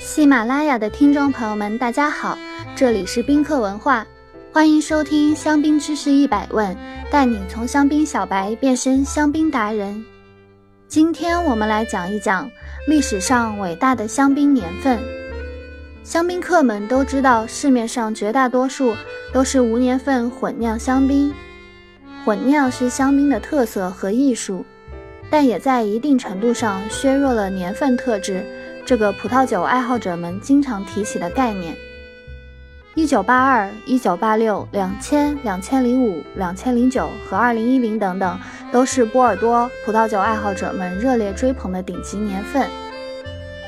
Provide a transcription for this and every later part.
喜马拉雅的听众朋友们，大家好，这里是宾客文化，欢迎收听香槟知识一百问，带你从香槟小白变身香槟达人。今天我们来讲一讲历史上伟大的香槟年份。香槟客们都知道，市面上绝大多数都是无年份混酿香槟。混酿是香槟的特色和艺术，但也在一定程度上削弱了年份特质。这个葡萄酒爱好者们经常提起的概念，一九八二、一九八六、两千、两千零五、两千零九和二零一零等等，都是波尔多葡萄酒爱好者们热烈追捧的顶级年份。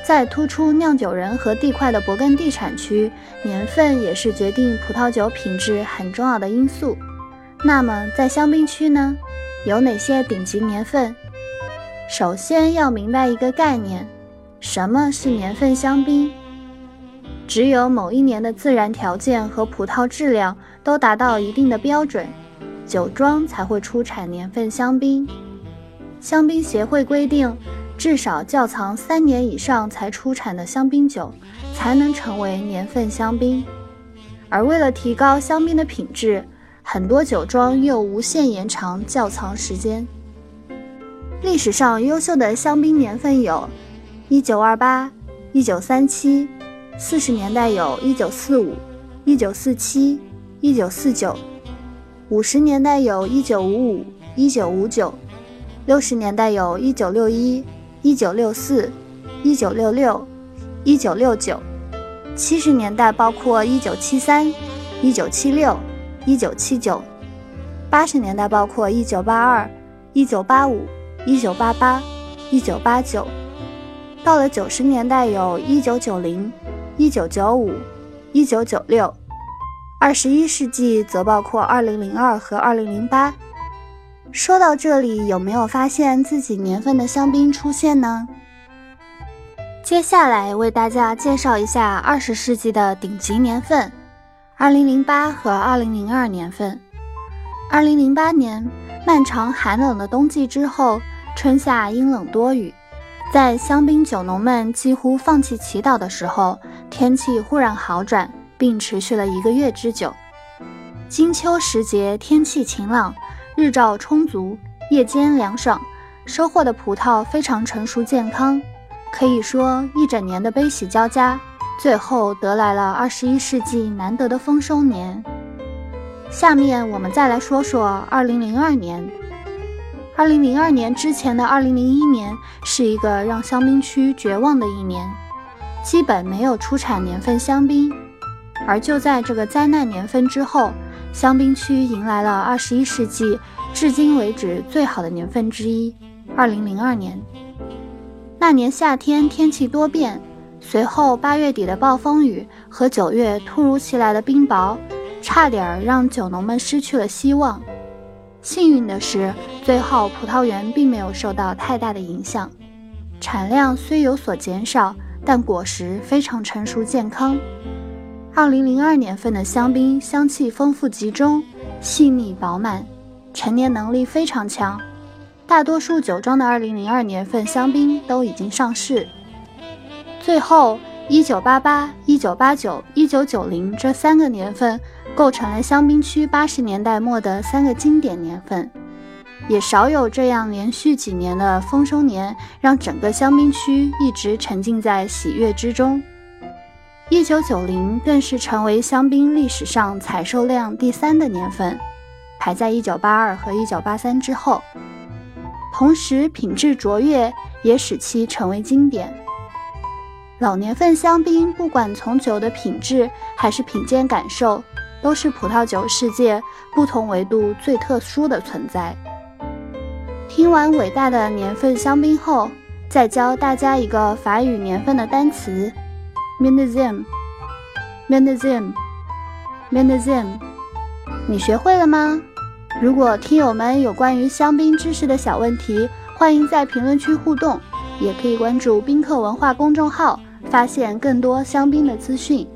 在突出酿酒人和地块的勃艮第产区，年份也是决定葡萄酒品质很重要的因素。那么，在香槟区呢，有哪些顶级年份？首先要明白一个概念。什么是年份香槟？只有某一年的自然条件和葡萄质量都达到一定的标准，酒庄才会出产年份香槟。香槟协会规定，至少窖藏三年以上才出产的香槟酒才能成为年份香槟。而为了提高香槟的品质，很多酒庄又无限延长窖藏时间。历史上优秀的香槟年份有。一九二八、一九三七，四十年代有一九四五、一九四七、一九四九，五十年代有一九五五、一九五九，六十年代有一九六一、一九六四、一九六六、一九六九，七十年代包括一九七三、一九七六、一九七九，八十年代包括一九八二、一九八五一九八、八、一九八九。到了九十年代，有一九九零、一九九五、一九九六；二十一世纪则包括二零零二和二零零八。说到这里，有没有发现自己年份的香槟出现呢？接下来为大家介绍一下二十世纪的顶级年份：二零零八和二零零二年份。二零零八年，漫长寒冷的冬季之后，春夏阴冷多雨。在香槟酒农们几乎放弃祈祷的时候，天气忽然好转，并持续了一个月之久。金秋时节，天气晴朗，日照充足，夜间凉爽，收获的葡萄非常成熟健康。可以说，一整年的悲喜交加，最后得来了二十一世纪难得的丰收年。下面我们再来说说二零零二年。二零零二年之前的二零零一年是一个让香槟区绝望的一年，基本没有出产年份香槟。而就在这个灾难年份之后，香槟区迎来了二十一世纪至今为止最好的年份之一——二零零二年。那年夏天天气多变，随后八月底的暴风雨和九月突如其来的冰雹，差点让酒农们失去了希望。幸运的是，最后葡萄园并没有受到太大的影响，产量虽有所减少，但果实非常成熟健康。二零零二年份的香槟香气丰富集中，细腻饱满，陈年能力非常强。大多数酒庄的二零零二年份香槟都已经上市。最后，一九八八、一九八九、一九九零这三个年份。构成了香槟区八十年代末的三个经典年份，也少有这样连续几年的丰收年，让整个香槟区一直沉浸在喜悦之中。一九九零更是成为香槟历史上采收量第三的年份，排在一九八二和一九八三之后。同时，品质卓越也使其成为经典。老年份香槟，不管从酒的品质还是品鉴感受。都是葡萄酒世界不同维度最特殊的存在。听完伟大的年份香槟后，再教大家一个法语年份的单词 m i n i z i m m i n i z i m m i n i z i m 你学会了吗？如果听友们有关于香槟知识的小问题，欢迎在评论区互动，也可以关注宾客文化公众号，发现更多香槟的资讯。